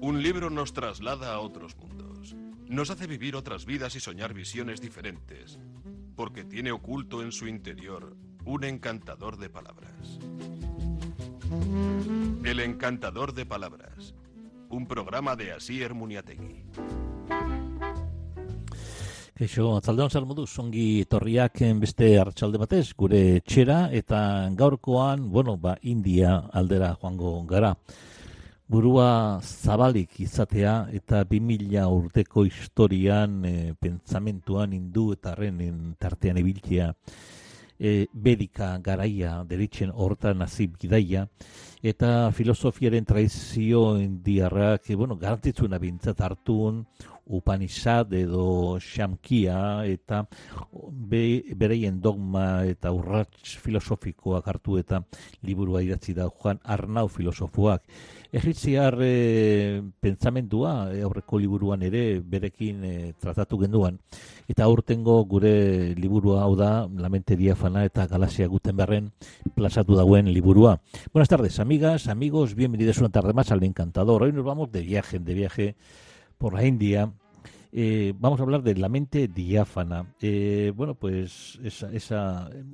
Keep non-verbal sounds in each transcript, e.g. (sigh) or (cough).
Un libro nos traslada a otros mundos. Nos hace vivir otras vidas y soñar visiones diferentes, porque tiene oculto en su interior un encantador de palabras. El encantador de palabras. Un programa de Asier Muniategui. Kaixo, atzaldeon zer moduz, ongi torriak beste hartxalde batez, gure txera eta gaurkoan, bueno, ba, India aldera joango gara. Burua zabalik izatea eta 2000 urteko historian e, pentsamentuan hindu eta tartean ibiltzea e, bedika garaia deritzen hortan nazi bidaia eta filosofiaren traizio indiarrak, e, bueno, garantitzuna bintzat hartun, Upanishad edo Shamkia eta be, bereien dogma eta urrats filosofikoak hartu eta liburua idatzi da Juan Arnau filosofoak. Egitziar e, pentsamendua e, aurreko liburuan ere berekin e, tratatu genduan. Eta aurtengo gure liburua hau da, la mente diafana eta galaxia guten berren plazatu dauen liburua. Buenas tardes, amigas, amigos, bienvenidos una tarde más al Encantador. Hoy nos vamos de viaje, de viaje por la India. Eh, vamos a hablar de la mente diáfana. Eh, bueno, pues esa,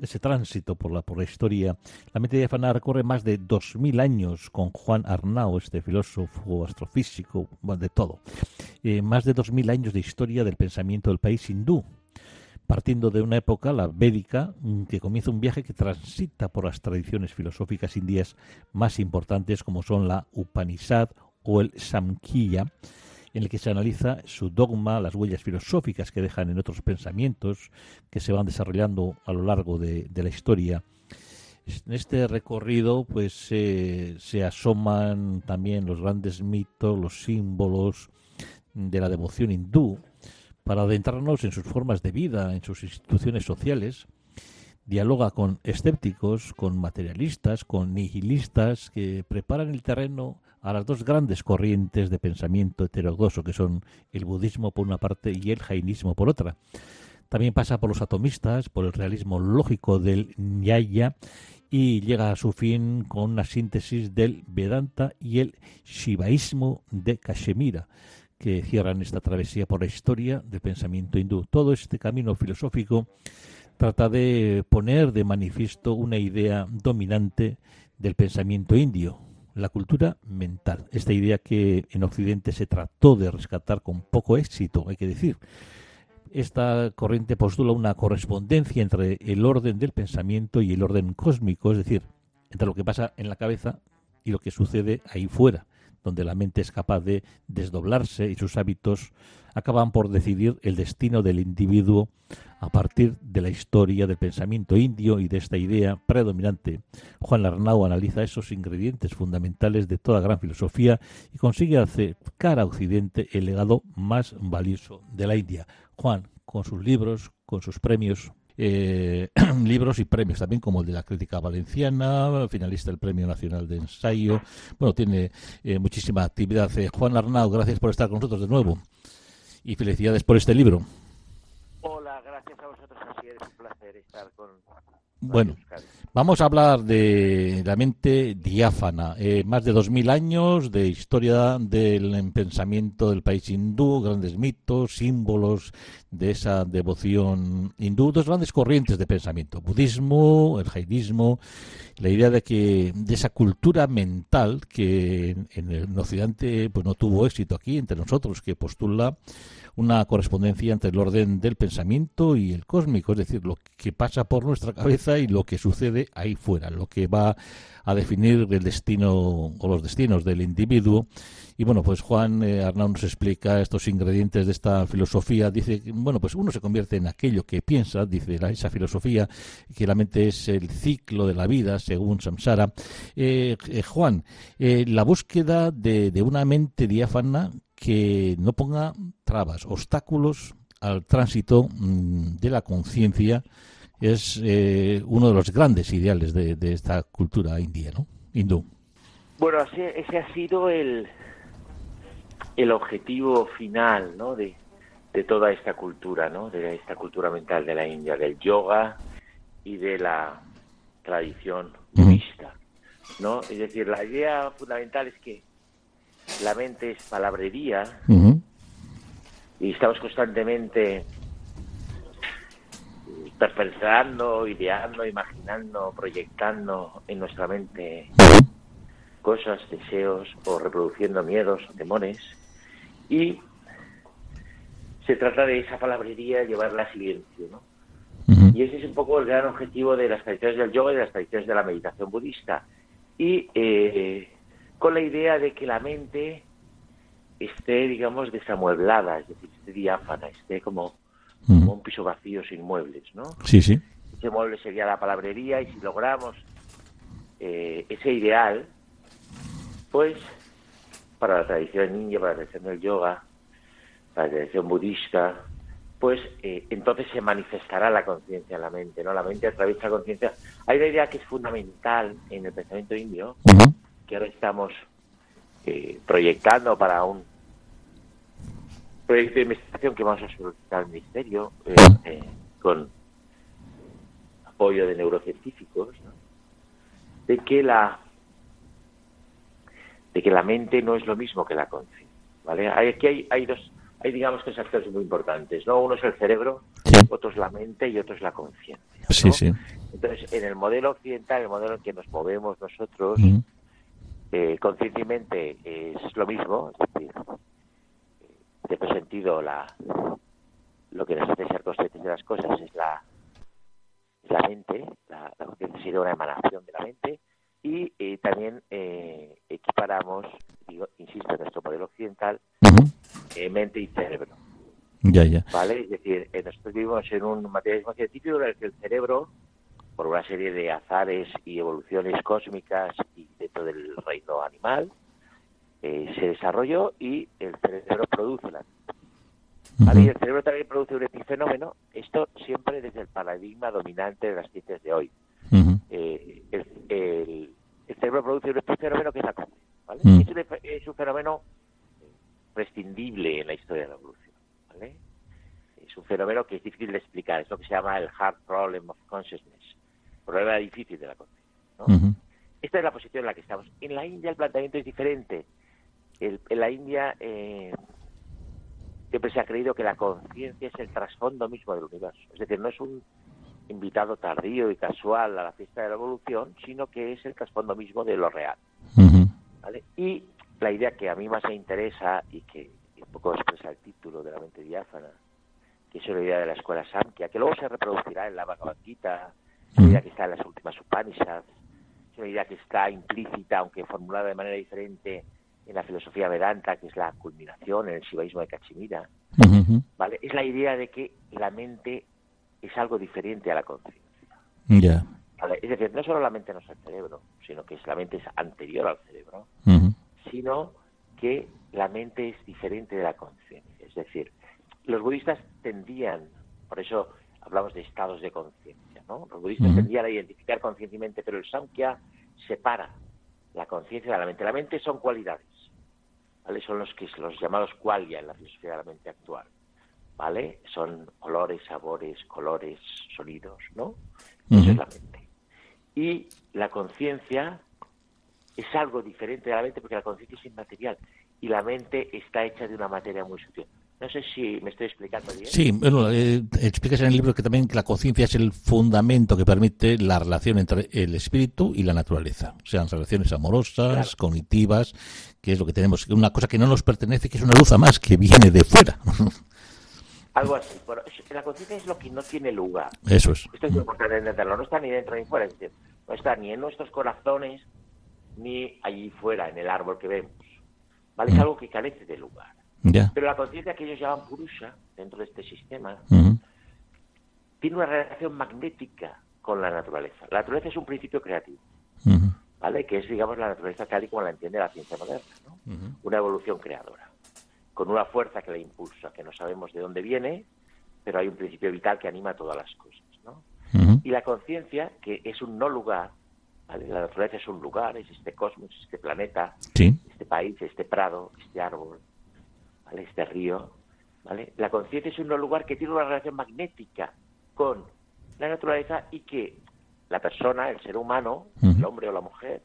ese tránsito por la, por la historia. La mente diáfana recorre más de 2.000 años con Juan Arnau, este filósofo astrofísico, de todo. Eh, más de 2.000 años de historia del pensamiento del país hindú. Partiendo de una época, la védica, mm, que comienza un viaje que transita por las tradiciones filosóficas indias más importantes, como son la Upanishad o el Samkhya, en el que se analiza su dogma, las huellas filosóficas que dejan en otros pensamientos que se van desarrollando a lo largo de, la historia. En este recorrido pues se asoman también los grandes mitos, los símbolos de la devoción hindú, para adentrarnos en sus formas de vida, en sus instituciones sociales, dialoga con escépticos, con materialistas, con nihilistas que preparan el terreno a las dos grandes corrientes de pensamiento heterodoxo que son el budismo por una parte y el jainismo por otra. También pasa por los atomistas, por el realismo lógico del Nyaya y llega a su fin con una síntesis del Vedanta y el Shivaísmo de Kashmira, que cierran esta travesía por la historia del pensamiento hindú. Todo este camino filosófico trata de poner de manifiesto una idea dominante del pensamiento indio, la cultura mental. Esta idea que en Occidente se trató de rescatar con poco éxito, hay que decir. Esta corriente postula una correspondencia entre el orden del pensamiento y el orden cósmico, es decir, entre lo que pasa en la cabeza y lo que sucede ahí fuera, donde la mente es capaz de desdoblarse y sus hábitos acaban por decidir el destino del individuo a partir de la historia del pensamiento indio y de esta idea predominante. Juan Larnau analiza esos ingredientes fundamentales de toda gran filosofía y consigue acercar a Occidente el legado más valioso de la India. Juan, con sus libros, con sus premios, eh, (clears throat) libros y premios también como el de la crítica valenciana, finalista del Premio Nacional de Ensayo. Bueno, tiene eh, muchísima actividad. Eh, Juan Arnau, gracias por estar con nosotros de nuevo y felicidades por este libro. Hola, gracias a vosotros, es un placer estar con. Bueno, vamos a hablar de la mente diáfana. Eh, más de dos mil años de historia del pensamiento del país hindú, grandes mitos, símbolos de esa devoción hindú, dos grandes corrientes de pensamiento: budismo, el jainismo, la idea de que de esa cultura mental que en el Occidente pues no tuvo éxito aquí entre nosotros, que postula una correspondencia entre el orden del pensamiento y el cósmico, es decir, lo que pasa por nuestra cabeza y lo que sucede ahí fuera, lo que va a definir el destino o los destinos del individuo. Y bueno, pues Juan eh, Arnau nos explica estos ingredientes de esta filosofía. Dice, bueno, pues uno se convierte en aquello que piensa, dice esa filosofía, que la mente es el ciclo de la vida, según Samsara. Eh, eh, Juan, la búsqueda de, de una mente diáfana que no ponga trabas, obstáculos al tránsito mm, de la conciencia es eh, uno de los grandes ideales de, de, esta cultura india, ¿no? Hindú. Bueno, ese, ese ha sido el, el objetivo final, ¿no? De, de toda esta cultura, ¿no? De esta cultura mental de la India, del yoga y de la tradición budista, ¿no? Es decir, la idea fundamental es que la mente es palabrería y estamos constantemente perfeccionando, ideando, imaginando, proyectando en nuestra mente cosas, deseos o reproduciendo miedos, temores y se trata de esa palabrería llevarla a silencio, ¿no? Y ese es un poco el gran objetivo de las tradiciones del yoga y de las tradiciones de la meditación budista. Y eh, con la idea de que la mente esté, digamos, desamueblada, es decir, esté diáfana, esté como, un piso vacío sin muebles, ¿no? Sí, sí. Ese mueble sería la palabrería y si logramos eh, ese ideal, pues para la tradición india, para la tradición del yoga, para la tradición budista, pues eh, entonces se manifestará la conciencia en la mente, ¿no? La mente atraviesa la conciencia. Hay una idea que es fundamental en el pensamiento indio, que ahora estamos eh, proyectando para un proyecto de investigación que vamos a solicitar al Ministerio eh, con apoyo de neurocientíficos, de que la de que la mente no es lo mismo que la conciencia, ¿vale? Aquí hay, hay dos hay digamos tres actores muy importantes, ¿no? Uno es el cerebro, otro es la mente y otro es la conciencia. Sí, sí. Entonces, en el modelo occidental, el modelo en que nos movemos nosotros, eh, conscientemente es lo mismo, es decir, en este sentido la lo que nos hace ser conscientes de las cosas es la la mente, la, conciencia sería una emanación de la mente y eh, también eh, equiparamos, digo, insisto, en nuestro modelo occidental, eh, mente y cerebro. Ya, ya. ¿Vale? Es decir, eh, nosotros vivimos en un materialismo científico en el que el cerebro, por una serie de azares y evoluciones cósmicas y dentro del reino animal, eh, se desarrolló y el cerebro produce la ¿Vale? Y el cerebro también produce un epifenómeno, esto siempre desde el paradigma dominante de las ciencias de hoy. el, el, cerebro produce un epifenómeno que es la ¿vale? es, un, es un fenómeno prescindible en la historia de la evolución. ¿vale? Es un fenómeno que es difícil de explicar, es lo que se llama el hard problem of consciousness, problema difícil de la conciencia. Esta es la posición en la que estamos. En la India el planteamiento es diferente. en la India eh, siempre se ha creído que la conciencia es el trasfondo mismo del universo. Es decir, no es un invitado tardío y casual a la fiesta de la evolución, sino que es el trasfondo mismo de lo real. ¿vale? Y la idea que a mí más me interesa y que un poco expresa el título de la mente diáfana, que es una idea de la escuela Samkhya, que luego se reproducirá en la Bhagavad Gita, una idea que está en las últimas Upanishads, idea que está implícita, aunque formulada de manera diferente, en la filosofía Vedanta, que es la culminación en el shivaísmo de Cachemira. ¿vale? Es la idea de que la mente es algo diferente a la conciencia. Es decir, no solo la mente no es el cerebro, sino que la mente es anterior al cerebro sino que la mente es diferente de la conciencia. Es decir, los budistas tendían, por eso hablamos de estados de conciencia, ¿no? Los budistas tendían a identificar conscientemente, pero el Samkhya separa la conciencia de la mente. La mente son cualidades, ¿vale? Son los que los llamados qualia en la filosofía de la mente actual, ¿vale? Son olores, sabores, colores, sonidos, ¿no? Eso es la mente. Y la conciencia es algo diferente de la mente porque la conciencia es inmaterial y la mente está hecha de una materia muy sutil. No sé si me estoy explicando bien. Sí, bueno, eh, explicas en el libro que también que la conciencia es el fundamento que permite la relación entre el espíritu y la naturaleza, sean relaciones amorosas, cognitivas, que es lo que tenemos, una cosa que no nos pertenece, que es una luz a más que viene de fuera. (laughs) Algo así. la conciencia es lo que no tiene lugar. Eso es. Esto es importante entenderlo. No está ni dentro ni fuera. no está ni en nuestros corazones, ni allí fuera, en el árbol que vemos. ¿Vale? Es mm. algo que carece de lugar. Pero la conciencia que ellos llaman purusha, dentro de este sistema, tiene una relación magnética con la naturaleza. La naturaleza es un principio creativo, ¿vale? Que es, digamos, la naturaleza tal y como la entiende la ciencia moderna, ¿no? Una evolución creadora, con una fuerza que la impulsa, que no sabemos de dónde viene, pero hay un principio vital que anima todas las cosas, ¿no? Y la conciencia, que es un no lugar, la naturaleza es un lugar, es este cosmos, este planeta, este país, este prado, este árbol, ¿vale? Este río, ¿vale? La conciencia es un lugar que tiene una relación magnética con la naturaleza y que la persona, el ser humano, el hombre o la mujer,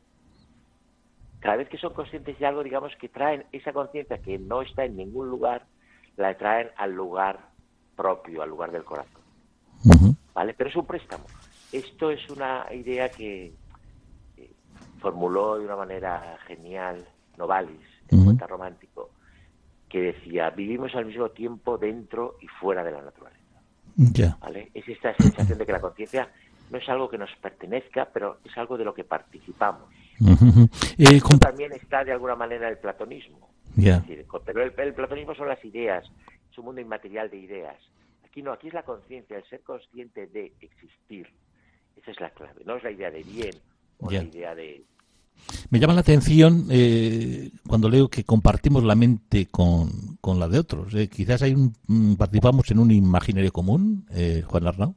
cada vez que son conscientes de algo, digamos que traen esa conciencia que no está en ningún lugar, la traen al lugar propio, al lugar del corazón. ¿Vale? Pero es un préstamo. Esto es una idea que eh, formuló de una manera genial Novalis, el poeta romántico, que decía, vivimos al mismo tiempo dentro y fuera de la naturaleza. ¿Vale? Es esta sensación de que la conciencia no es algo que nos pertenezca, pero es algo de lo que participamos. Eh, también está de alguna manera el platonismo. pero el, platonismo son las ideas, es un mundo inmaterial de ideas. Aquí no, aquí es la conciencia, el ser consciente de existir. Esa es la clave, no es la idea de bien o la idea de... Me llama la atención eh, cuando leo que compartimos la mente con, con la de otros. Eh. Quizás hay un, participamos en un imaginario común, Juan Arnau.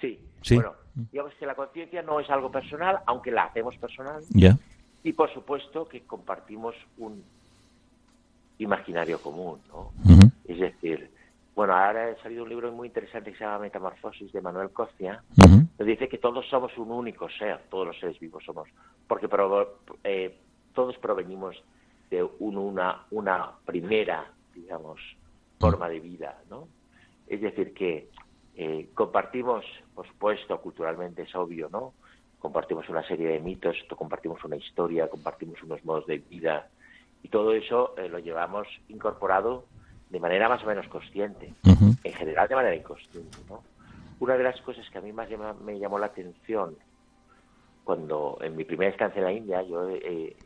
Sí. Bueno, digamos que la conciencia no es algo personal, aunque la hacemos personal. Y por supuesto que compartimos un imaginario común, ¿no? Es decir, bueno, ahora ha salido un libro muy interesante que se llama Metamorfosis de Manuel Costia, que dice que todos somos un único ser, todos los seres vivos somos, porque eh, todos provenimos de una, una primera, digamos, forma de vida, ¿no? Es decir, que eh, compartimos, por supuesto, culturalmente es obvio, ¿no? Compartimos una serie de mitos, compartimos una historia, compartimos unos modos de vida y todo eso eh, lo llevamos incorporado de manera más o menos consciente, en general de manera inconsciente, ¿no? Una de las cosas que a mí más me llamó la atención cuando en mi primera estancia en la India, yo he,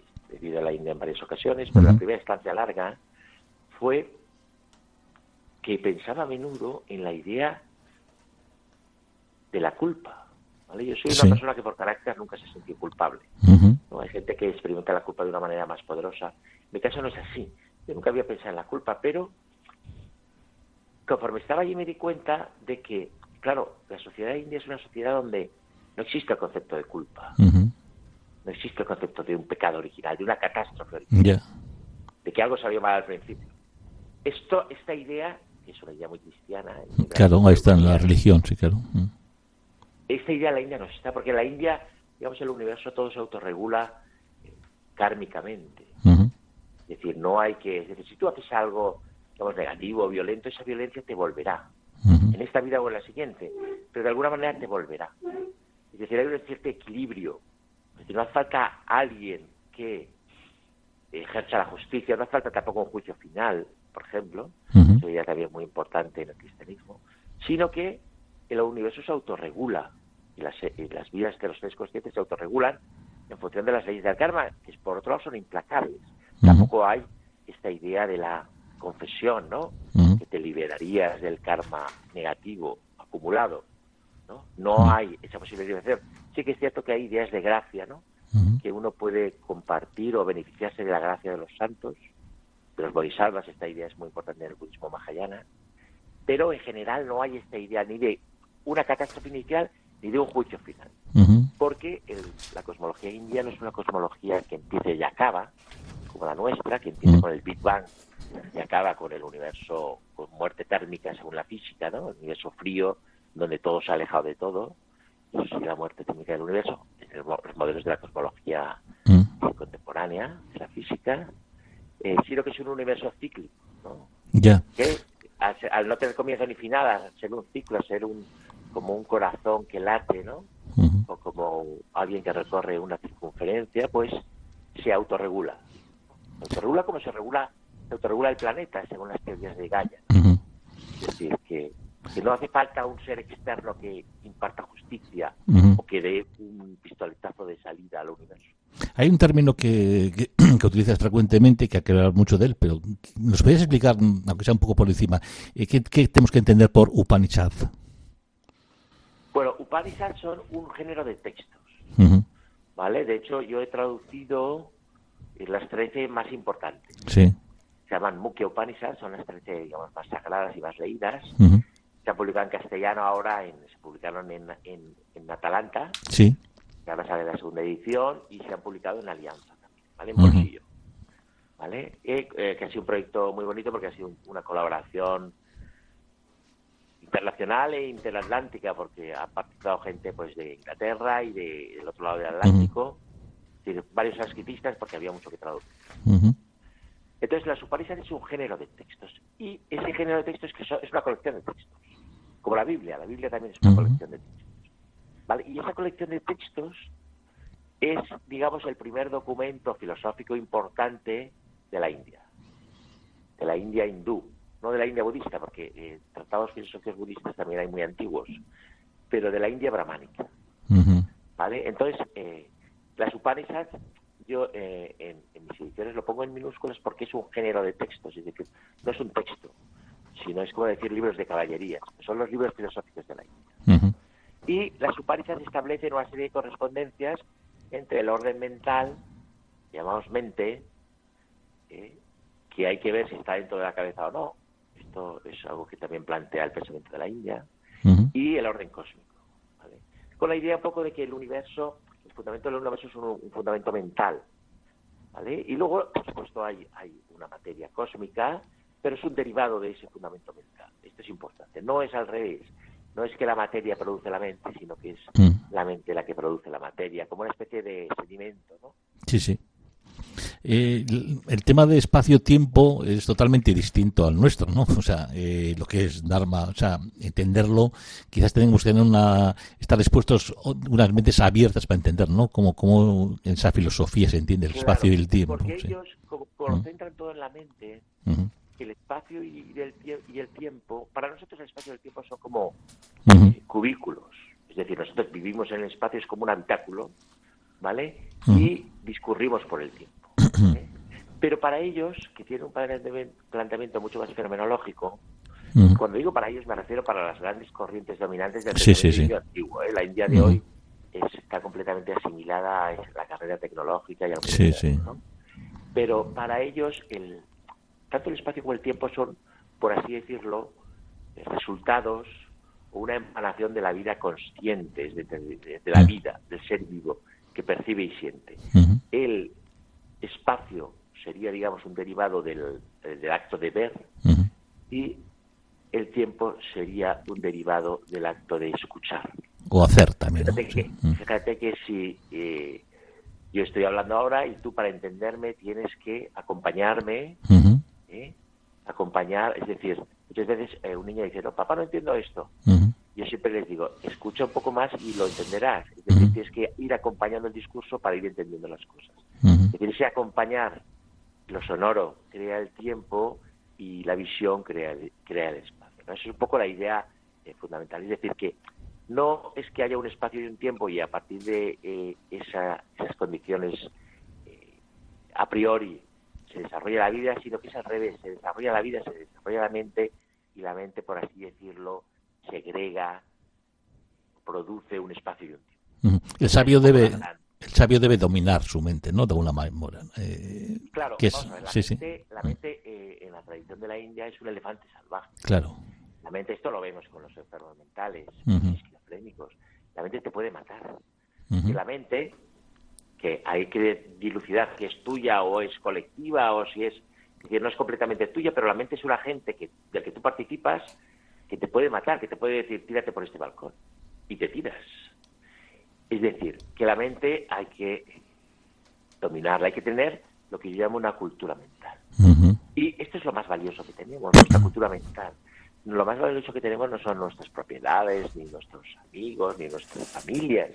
vivido en la India en varias ocasiones, pero la primera estancia larga fue que pensaba a menudo en la idea de la culpa. ¿vale? Yo soy una persona que por carácter nunca se sintió culpable. ¿no? Hay gente que experimenta la culpa de una manera más poderosa. En mi caso no es así. Yo nunca había pensado en la culpa, pero conforme estaba allí me di cuenta de que, claro, la sociedad india es una sociedad donde no existe el concepto de culpa. No existe el concepto de un pecado original, de una catástrofe original. De que algo salió mal al principio. Esto, esta idea, que es una idea muy cristiana. Claro, ahí está en la religión, sí, claro. Esta idea la India no está, porque en la India, digamos, el universo todo se autorregula eh, kármicamente. Es decir, no hay que... Es decir, si tú haces algo, digamos, negativo o violento, esa violencia te volverá. En esta vida o en la siguiente. Pero de alguna manera te volverá. Es decir, hay un cierto equilibrio. Es decir, no hace falta alguien que ejerza la justicia, no hace falta tampoco un juicio final, por ejemplo, eso sería también muy importante en el cristianismo, sino que el universo se autorregula y las, las vidas de los seres conscientes se autorregulan en función de las leyes del karma, que por otro lado son implacables. Tampoco hay esta idea de la confesión, ¿no? Que te liberarías del karma negativo acumulado, ¿no? No hay esa posibilidad de hacer. Sí que es cierto que hay ideas de gracia, ¿no? Que uno puede compartir o beneficiarse de la gracia de los santos, de los bodhisattvas, esta idea es muy importante en el budismo mahayana, pero en general no hay esta idea ni de una catástrofe inicial ni de un juicio final. Porque la cosmología india no es una cosmología que empiece y acaba, como la nuestra, que empieza con el Big Bang y acaba con el universo con muerte térmica según la física, ¿no? El universo frío, donde todo se ha alejado de todo. Eso la muerte térmica del universo. los modelos de la cosmología contemporánea, de la física, eh, sino que es un universo cíclico, ¿no? Ya. Que al, no tener comienzo ni final, al ser un ciclo, a ser un, como un corazón que late, ¿no? O como alguien que recorre una circunferencia, pues se autorregula. Se autorregula como se regula, se autorregula el planeta, según las teorías de Gaia. Es decir, que, no hace falta un ser externo que imparta justicia o que dé un pistoletazo de salida al universo. Hay un término que, que, (clears throat) utilizas frecuentemente, que hay que hablar mucho de él, pero ¿nos podrías explicar, aunque sea un poco por encima, eh, qué, qué tenemos que entender por Upanishad? Bueno, Upanishads son un género de textos, ¿vale? De hecho, yo he traducido las 13 más importantes. Sí. Se llaman Mukhya Upanishads, son las 13 digamos, más sagradas y más leídas. Se han publicado en castellano ahora, en, se publicaron en, en, Atalanta. Sí. Que ahora sale la segunda edición y se han publicado en Alianza también, ¿vale? En bolsillo. ¿vale? Eh, que ha sido un proyecto muy bonito porque ha sido una colaboración internacional e interatlántica porque ha participado gente pues de Inglaterra y de, del otro lado del Atlántico, varios escritistas porque había mucho que traducir. Entonces la Suparisas es un género de textos y ese género de textos que es una colección de textos, como la Biblia, la Biblia también es una colección de textos. ¿vale? Y esa colección de textos es, digamos, el primer documento filosófico importante de la India, de la India hindú, no de la India budista, porque eh, tratados filosóficos budistas también hay muy antiguos, pero de la India brahmánica. ¿Vale? Entonces, eh, las Upanishads, yo eh, en, mis ediciones lo pongo en minúsculas porque es un género de textos, es decir, no es un texto, sino es como decir libros de caballería, son los libros filosóficos de la India. Y las Upanishads establecen una serie de correspondencias entre el orden mental, llamamos mente, eh, que hay que ver si está dentro de la cabeza o no. Esto es algo que también plantea el pensamiento de la India. Y el orden cósmico. Con la idea un poco de que el universo, fundamento del universo es un, fundamento mental. ¿vale? Y luego, por supuesto, hay, hay una materia cósmica, pero es un derivado de ese fundamento mental. Esto es importante. No es al revés no es que la materia produce la mente, sino que es mm. la mente la que produce la materia, como una especie de sedimento, ¿no? Sí, sí. Eh, el tema de espacio-tiempo es totalmente distinto al nuestro, ¿no? (laughs) O sea, eh, lo que es Dharma, o sea, entenderlo, quizás tenemos que tener una, estar dispuestos unas mentes abiertas para entender, ¿no? Cómo, cómo en esa filosofía se entiende el espacio y el tiempo. Porque ellos concentran todo en la mente, el espacio y el, y el tiempo, para nosotros el espacio y el tiempo son como eh, cubículos. Es decir, nosotros vivimos en el espacio, es como un habitáculo, ¿vale? Y discurrimos por el tiempo. ¿Eh? Pero para ellos, que tienen un planteamiento mucho más fenomenológico, cuando digo para ellos me refiero para las grandes corrientes dominantes del sí, antiguo. ¿eh? La India de hoy está completamente asimilada a la carrera tecnológica y al mundo, Pero para ellos el, tanto el espacio como el tiempo son, por así decirlo, resultados o una emanación de la vida consciente, de, la vida, del ser vivo, que percibe y siente. El espacio sería, digamos, un derivado del, acto de ver y el tiempo sería un derivado del acto de escuchar. O hacer también. Fíjate, que, si eh, yo estoy hablando ahora y tú para entenderme tienes que acompañarme ¿eh? acompañar, es decir, muchas veces eh, un niño dice, no, papá, no entiendo esto. Yo siempre les digo, escucha un poco más y lo entenderás. Es decir, tienes que ir acompañando el discurso para ir entendiendo las cosas. Es decir, ese acompañar lo sonoro crea el tiempo y la visión crea el, crea el espacio. Esa es un poco la idea eh, fundamental. Es decir, que no es que haya un espacio y un tiempo y a partir de esas condiciones a priori se desarrolla la vida, sino que es al revés, se desarrolla la vida, se desarrolla la mente y la mente, por así decirlo, segrega, produce un espacio y un tiempo. El sabio debe el sabio debe dominar su mente, ¿no? De una manera. Eh, claro, la, mente, la mente eh, en la tradición de la India es un elefante salvaje. Claro. La mente, esto lo vemos con los enfermos mentales, uh esquizofrénicos. La mente te puede matar. Y la mente que hay que dilucidar si es tuya o es colectiva o si es que no es completamente tuya, pero la mente es un agente que, del que tú participas que te puede matar, que te puede decir tírate por este balcón y te tiras. Es decir, que la mente hay que dominarla, hay que tener lo que yo llamo una cultura mental. Y esto es lo más valioso que tenemos, nuestra cultura mental. Lo más valioso que tenemos no son nuestras propiedades, ni nuestros amigos, ni nuestras familias,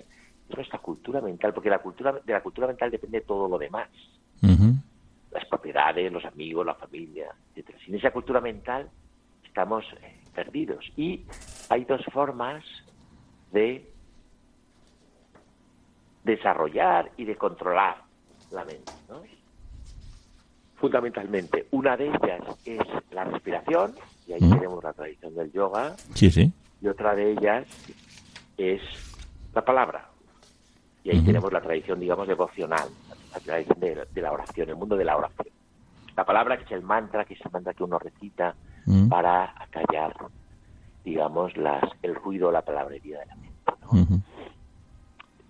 es nuestra cultura mental, porque la cultura, de la cultura mental depende todo lo demás. Las propiedades, los amigos, la familia, etc. Sin esa cultura mental estamos eh, perdidos. Y hay dos formas de desarrollar y de controlar la mente. Fundamentalmente, una de ellas es la respiración, y ahí tenemos la tradición del yoga. Sí, sí. Y otra de ellas es la palabra. Y ahí tenemos la tradición, digamos, devocional, la tradición de, la oración, el mundo de la oración. La palabra que es el mantra, que es el mantra que uno recita para acallar, digamos, las, el ruido o la palabrería de la mente.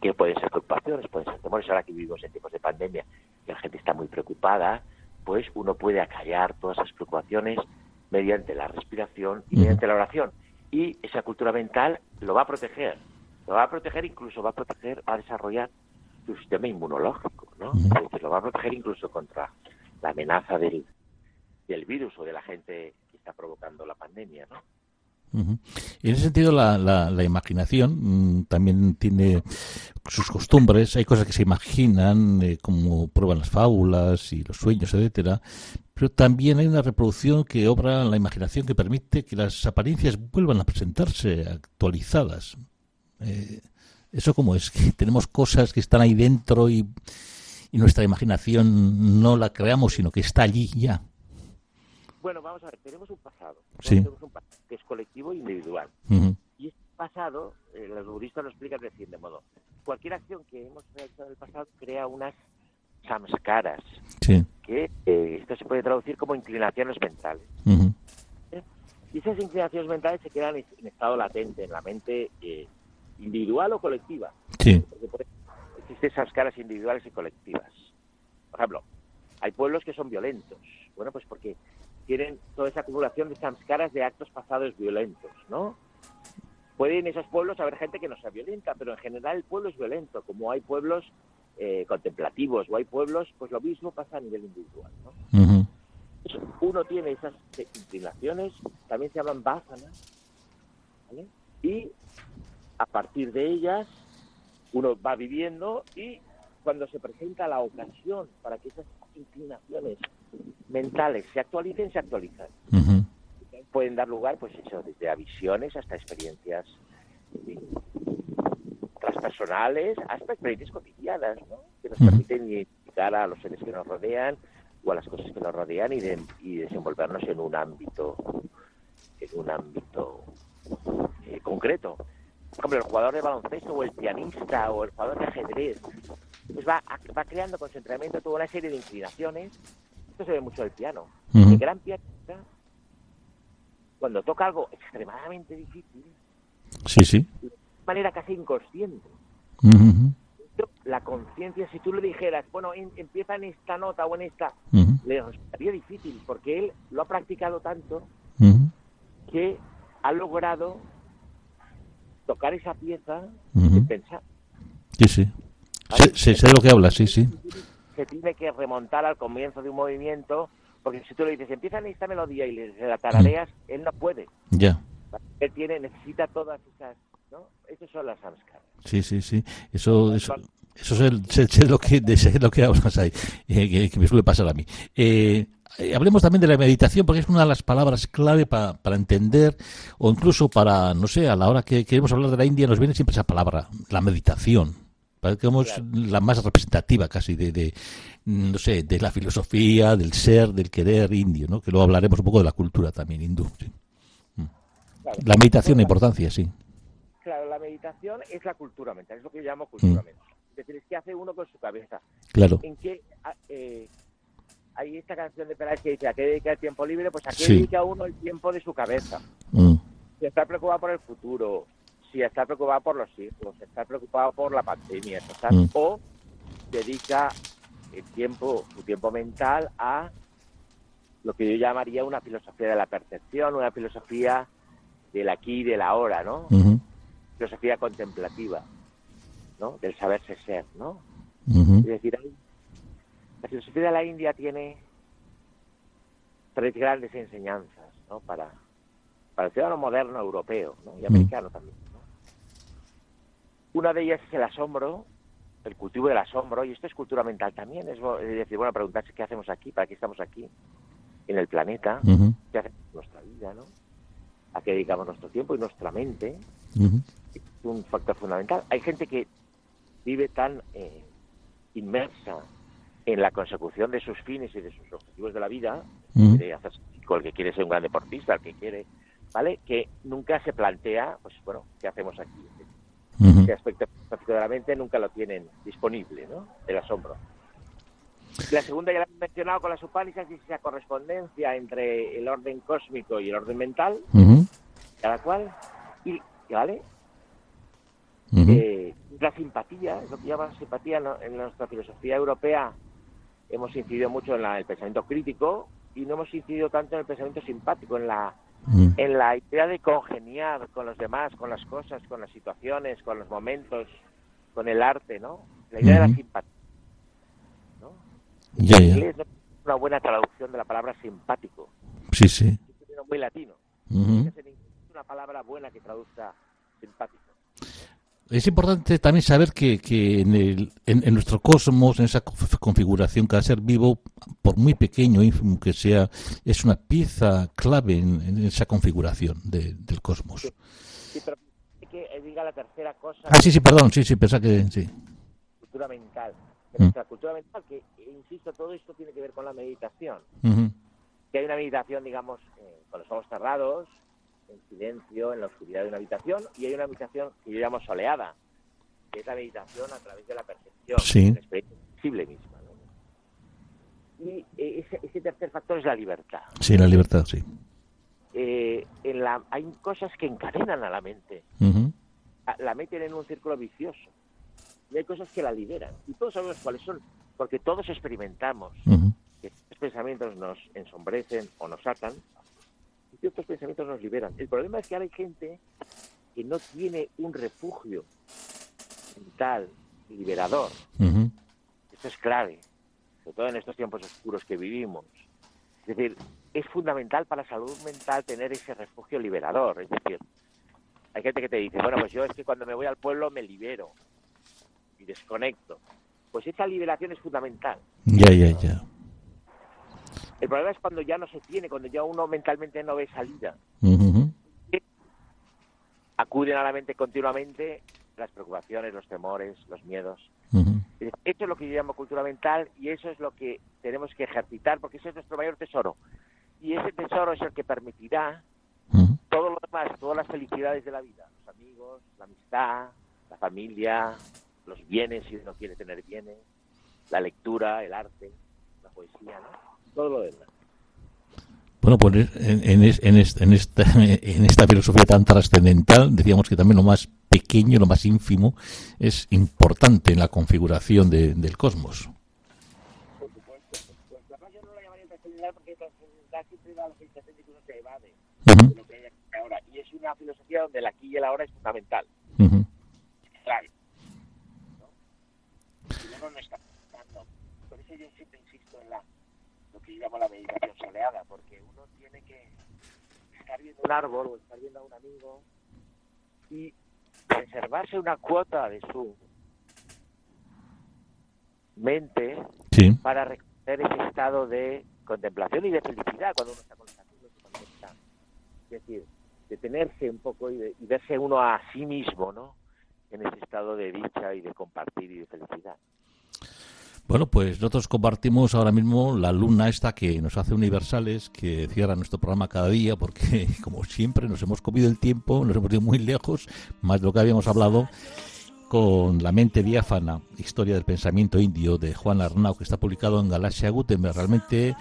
Que pueden ser preocupaciones, pueden ser temores. Ahora que vivimos en tiempos de pandemia, que la gente está muy preocupada, pues uno puede acallar todas esas preocupaciones mediante la respiración y mediante la oración. Y esa cultura mental lo va a proteger, lo va a proteger incluso va a proteger, va a desarrollar su sistema inmunológico, ¿no? lo va a proteger incluso contra la amenaza del, del virus o de la gente que está provocando la pandemia, ¿no? Y en ese sentido, la, la, imaginación mm, también tiene sus costumbres. Hay cosas que se imaginan, eh, como prueban las fábulas y los sueños, etcétera. Pero también hay una reproducción que obra en la imaginación que permite que las apariencias vuelvan a presentarse actualizadas. Eh, ¿Eso cómo es? (laughs) Que tenemos cosas que están ahí dentro y, y nuestra imaginación no la creamos, sino que está allí ya. Bueno, vamos a ver, tenemos un pasado. Sí. Tenemos un pasado que es colectivo e individual. Y este pasado, eh, los budistas lo explican de siguiente modo. Cualquier acción que hemos realizado en el pasado crea unas samskaras, sí. que eh, esto se puede traducir como inclinaciones mentales. ¿Eh? Y esas inclinaciones mentales se quedan en estado latente, en la mente individual o colectiva. Sí. Porque existen samskaras individuales y colectivas. Por ejemplo, hay pueblos que son violentos. Bueno, pues porque tienen toda esa acumulación de samskaras de actos pasados violentos, ¿no? Puede en esos pueblos haber gente que no sea violenta, pero en general el pueblo es violento, como hay pueblos eh, contemplativos o hay pueblos, pues lo mismo pasa a nivel individual, ¿no? Uno tiene esas inclinaciones, también se llaman básanas, ¿vale? Y a partir de ellas uno va viviendo y cuando se presenta la ocasión para que esas inclinaciones mentales se actualicen, se actualizan. Pueden dar lugar, pues eso, desde a visiones hasta experiencias transpersonales, hasta experiencias cotidianas, ¿no? que nos permiten identificar a los seres que nos rodean o a las cosas que nos rodean y, y desenvolvernos en un ámbito, en un ámbito eh, concreto. Por ejemplo, el jugador de baloncesto o el pianista o el jugador de ajedrez pues va, va creando con su entrenamiento toda una serie de inclinaciones. Esto se ve mucho el piano. El gran pianista, cuando toca algo extremadamente difícil, sí, sí. de manera casi inconsciente, la conciencia, si tú le dijeras, bueno, empieza en esta nota o en esta, le resultaría difícil, porque él lo ha practicado tanto que ha logrado tocar esa pieza y pensar. Sí, sí. Sé, sé, de lo que habla, sí, sí. Se tiene que remontar al comienzo de un movimiento, porque si tú le dices, empieza en esta melodía y le la tarareas, él no puede. Ya. Él tiene, necesita todas esas, ¿no? Esas son las samskaras. Sí, sí, sí. Eso, eso, eso es, lo que, de, lo que hablas ahí, eh, que, me suele pasar a mí. Eh, eh, hablemos también de la meditación, porque es una de las palabras clave para, para entender, o incluso para, no sé, a la hora que queremos hablar de la India, nos viene siempre esa palabra, la meditación. Parece la más representativa casi de, de, no sé, de la filosofía, del ser, del querer indio, ¿no? Que luego hablaremos un poco de la cultura también hindú. Mm. La meditación, la importancia, sí. Claro, la meditación es la cultura mental, es lo que yo llamo cultura mm. mental. Es decir, es que hace uno con su cabeza. Claro. En ah, eh, hay esta canción de Peláez que dice, ¿a qué dedica el tiempo libre? Pues a qué dedica uno el tiempo de su cabeza. Mm. Si está preocupado por el futuro, si está preocupado por los hijos, está preocupado por la pandemia, mm. o dedica el tiempo, su tiempo mental a lo que yo llamaría una filosofía de la percepción, una filosofía del aquí y del ahora, ¿no? Filosofía contemplativa, ¿no? Del saberse ser, ¿no? Es decir, la filosofía de la India tiene tres grandes enseñanzas, ¿no? Para, para el ciudadano moderno europeo, ¿no? Y americano también. Una de ellas es el asombro, el cultivo del asombro, y esto es cultura mental también. Es, decir, bueno, preguntarse qué hacemos aquí, para qué estamos aquí, en el planeta, qué hacemos nuestra vida, ¿no? A qué dedicamos nuestro tiempo y nuestra mente. Es un factor fundamental. Hay gente que vive tan eh, inmersa en la consecución de sus fines y de sus objetivos de la vida, el que quiere ser un gran deportista, el que quiere, ¿vale? Que nunca se plantea, pues bueno, ¿qué hacemos aquí? Ese aspecto de la mente nunca lo tienen disponible, ¿no? El asombro. La segunda ya la he mencionado con las Upanishads y esa correspondencia entre el orden cósmico y el orden mental, cada cual, y, ¿vale? Eh, la simpatía, es lo que llaman simpatía en nuestra filosofía europea, hemos incidido mucho en el pensamiento crítico y no hemos incidido tanto en el pensamiento simpático, en la Mm. en la idea de congeniar con los demás, con las cosas, con las situaciones, con los momentos, con el arte, ¿no? La idea de la simpatía. ¿no? En inglés no es una buena traducción de la palabra simpático, Sí, sí. es muy latino. Es en inglés una palabra buena que traduzca simpático. Es importante también saber que, que en, el, en, en nuestro cosmos, en esa conf- configuración, cada ser vivo, por muy pequeño, ínfimo que sea, es una pieza clave en, en esa configuración de- del cosmos. Sí, pero que eh, diga la tercera cosa, Ah, sí, sí, perdón, sí, sí, pensaba que sí. cultura mental. De Mm. nuestra cultura mental, que, eh, insisto, todo esto tiene que ver con la meditación. Que hay una meditación, digamos, eh, con los ojos cerrados, en silencio, en la oscuridad de una habitación, y hay una meditación que yo llamo soleada, que es la meditación a través de la percepción, Sí. la experiencia visible misma. ¿no? Y eh, ese, ese tercer factor es la libertad. Sí, la libertad, sí. Eh, en la, hay cosas que encadenan a la mente, la meten en un círculo vicioso, y hay cosas que la liberan, y todos sabemos cuáles son, porque todos experimentamos que ciertos pensamientos nos ensombrecen o nos y ciertos pensamientos nos liberan. El problema es que ahora hay gente que no tiene un refugio mental liberador. Ujú. Esto es clave, sobre todo en estos tiempos oscuros que vivimos. Es decir, es fundamental para la salud mental tener ese refugio liberador. Es decir, hay gente que te dice, bueno, pues yo es que cuando me voy al pueblo me libero y desconecto. Pues esa liberación es fundamental. Ya, ya, ya. El problema es cuando ya no se tiene, cuando ya uno mentalmente no ve salida. Ujú. Acuden a la mente continuamente las preocupaciones, los temores, los miedos. Ujú. Eso es lo que yo llamo cultura mental y eso es lo que tenemos que ejercitar porque ese es nuestro mayor tesoro. Y ese tesoro es el que permitirá Ujú. todo lo demás, todas las felicidades de la vida. Los amigos, la amistad, la familia, los bienes si uno quiere tener bienes, la lectura, el arte, la poesía, ¿no? Todo lo demás. Bueno, pues en, en, en en esta, (laughs) en esta filosofía tan trascendental, decíamos que también lo más pequeño, lo más ínfimo, es importante en la configuración de- del cosmos. Por supuesto. Pues además yo no la llamaría trascendental porque trascendental siempre da la sensación de que uno se evade Ujú, de lo que hay aquí y ahora. Y es una filosofía donde el aquí y el ahora es fundamental. ujú. Claro. ¿no? Si uno no está pensando. Por eso yo siempre insisto en la, lo que yo llamo la meditación soleada, porque uno tiene que estar viendo un árbol o estar viendo a un amigo y reservarse una cuota de su mente Sí, para reconocer ese estado de contemplación y de felicidad cuando uno está con los amigos y cuando está. Es decir, detenerse un poco y, de- y verse uno a sí mismo, ¿no? En ese estado de dicha y de compartir y de felicidad. Bueno, pues nosotros compartimos ahora mismo la luna esta que nos hace universales, que cierra nuestro programa cada día, porque (laughs) como siempre nos hemos comido el tiempo, nos hemos ido muy lejos, más de lo que habíamos hablado, con La mente diáfana, historia del pensamiento indio de Juan Arnau, que está publicado en Galaxia Gutenberg. Realmente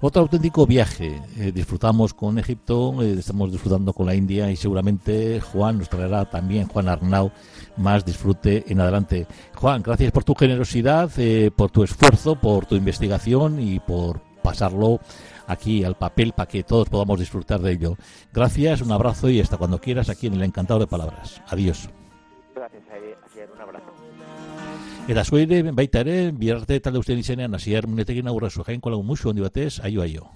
otro auténtico viaje. Eh, disfrutamos con Egipto, eh, estamos disfrutando con la India y seguramente Juan nos traerá también, Juan Arnau, más disfrute en adelante. Juan, gracias por tu generosidad, eh, por tu esfuerzo, por tu investigación y por pasarlo aquí al papel para que todos podamos disfrutar de ello. Gracias, un abrazo y hasta cuando quieras aquí en el Encantado de Palabras. Adiós. Eta zueire baita ere, biharte talde ustean izenean, hasier munetekin aurra zuen jainko lagun musu handi batez, aio aio.